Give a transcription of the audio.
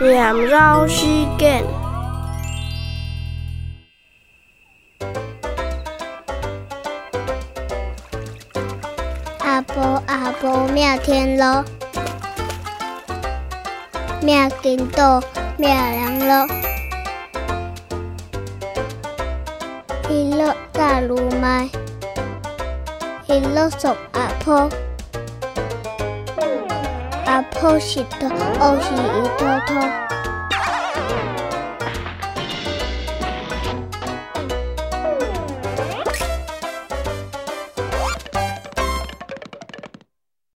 两绕时间。阿婆阿婆妙天罗，妙金刀，妙人罗。一路大路迈，一路送阿婆。阿婆是兔，我是一兔。